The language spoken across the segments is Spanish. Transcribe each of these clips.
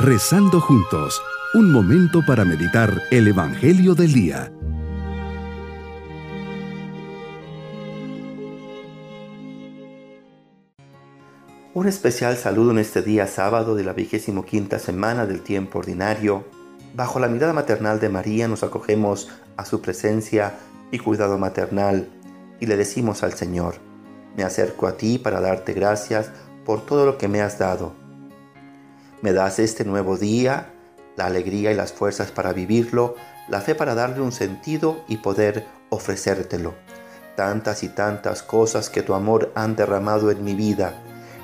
Rezando juntos, un momento para meditar el Evangelio del Día. Un especial saludo en este día sábado de la vigésimo quinta semana del tiempo ordinario. Bajo la mirada maternal de María nos acogemos a su presencia y cuidado maternal y le decimos al Señor, me acerco a ti para darte gracias por todo lo que me has dado. Me das este nuevo día, la alegría y las fuerzas para vivirlo, la fe para darle un sentido y poder ofrecértelo. Tantas y tantas cosas que tu amor han derramado en mi vida.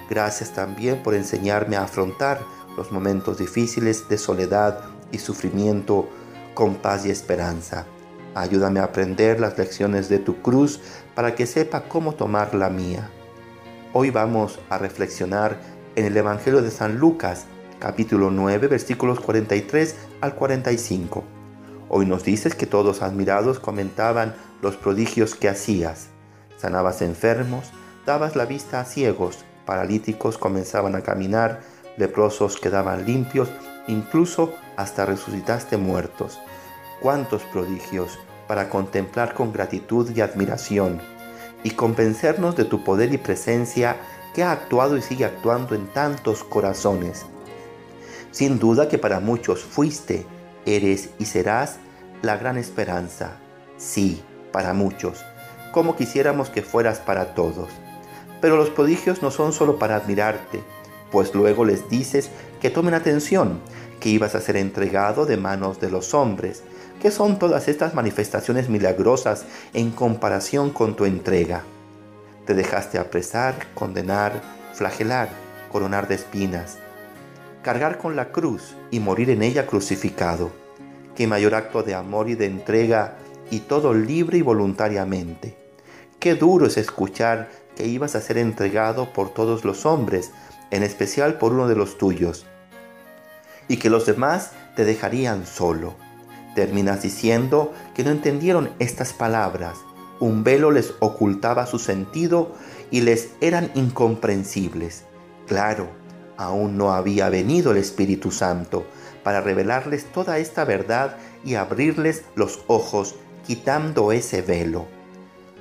Gracias también por enseñarme a afrontar los momentos difíciles de soledad y sufrimiento con paz y esperanza. Ayúdame a aprender las lecciones de tu cruz para que sepa cómo tomar la mía. Hoy vamos a reflexionar en el Evangelio de San Lucas, capítulo 9, versículos 43 al 45. Hoy nos dices que todos admirados comentaban los prodigios que hacías. Sanabas enfermos, dabas la vista a ciegos, paralíticos comenzaban a caminar, leprosos quedaban limpios, incluso hasta resucitaste muertos cuántos prodigios para contemplar con gratitud y admiración y convencernos de tu poder y presencia que ha actuado y sigue actuando en tantos corazones. Sin duda que para muchos fuiste, eres y serás la gran esperanza. Sí, para muchos, como quisiéramos que fueras para todos. Pero los prodigios no son solo para admirarte, pues luego les dices que tomen atención, que ibas a ser entregado de manos de los hombres, ¿Qué son todas estas manifestaciones milagrosas en comparación con tu entrega? Te dejaste apresar, condenar, flagelar, coronar de espinas, cargar con la cruz y morir en ella crucificado. Qué mayor acto de amor y de entrega y todo libre y voluntariamente. Qué duro es escuchar que ibas a ser entregado por todos los hombres, en especial por uno de los tuyos, y que los demás te dejarían solo. Terminas diciendo que no entendieron estas palabras. Un velo les ocultaba su sentido y les eran incomprensibles. Claro, aún no había venido el Espíritu Santo para revelarles toda esta verdad y abrirles los ojos, quitando ese velo.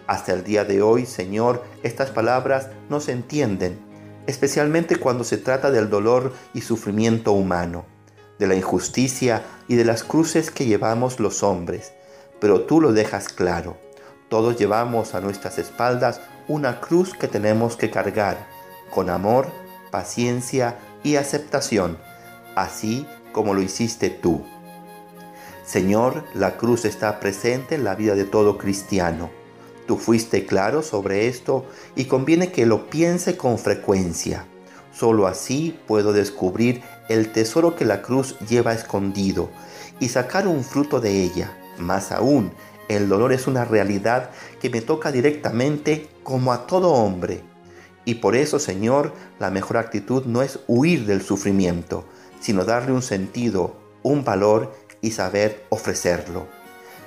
Hasta el día de hoy, Señor, estas palabras no se entienden, especialmente cuando se trata del dolor y sufrimiento humano de la injusticia y de las cruces que llevamos los hombres, pero tú lo dejas claro. Todos llevamos a nuestras espaldas una cruz que tenemos que cargar con amor, paciencia y aceptación, así como lo hiciste tú. Señor, la cruz está presente en la vida de todo cristiano. Tú fuiste claro sobre esto y conviene que lo piense con frecuencia. Solo así puedo descubrir el tesoro que la cruz lleva escondido y sacar un fruto de ella. Más aún, el dolor es una realidad que me toca directamente como a todo hombre. Y por eso, Señor, la mejor actitud no es huir del sufrimiento, sino darle un sentido, un valor y saber ofrecerlo.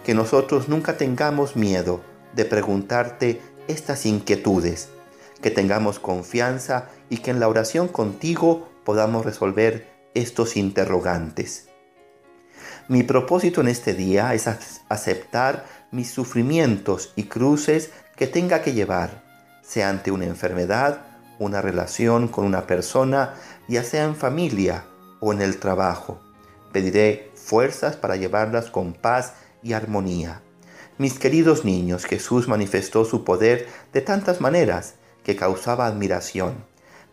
Que nosotros nunca tengamos miedo de preguntarte estas inquietudes, que tengamos confianza y que en la oración contigo podamos resolver estos interrogantes. Mi propósito en este día es aceptar mis sufrimientos y cruces que tenga que llevar, sea ante una enfermedad, una relación con una persona, ya sea en familia o en el trabajo. Pediré fuerzas para llevarlas con paz y armonía. Mis queridos niños, Jesús manifestó su poder de tantas maneras que causaba admiración,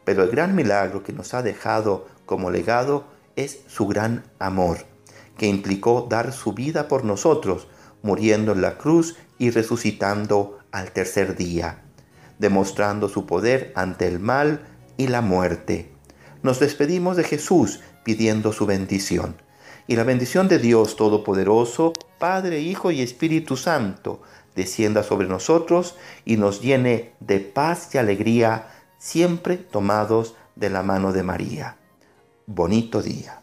pero el gran milagro que nos ha dejado como legado es su gran amor, que implicó dar su vida por nosotros, muriendo en la cruz y resucitando al tercer día, demostrando su poder ante el mal y la muerte. Nos despedimos de Jesús pidiendo su bendición. Y la bendición de Dios Todopoderoso, Padre, Hijo y Espíritu Santo, descienda sobre nosotros y nos llene de paz y alegría, siempre tomados de la mano de María. Bonito día.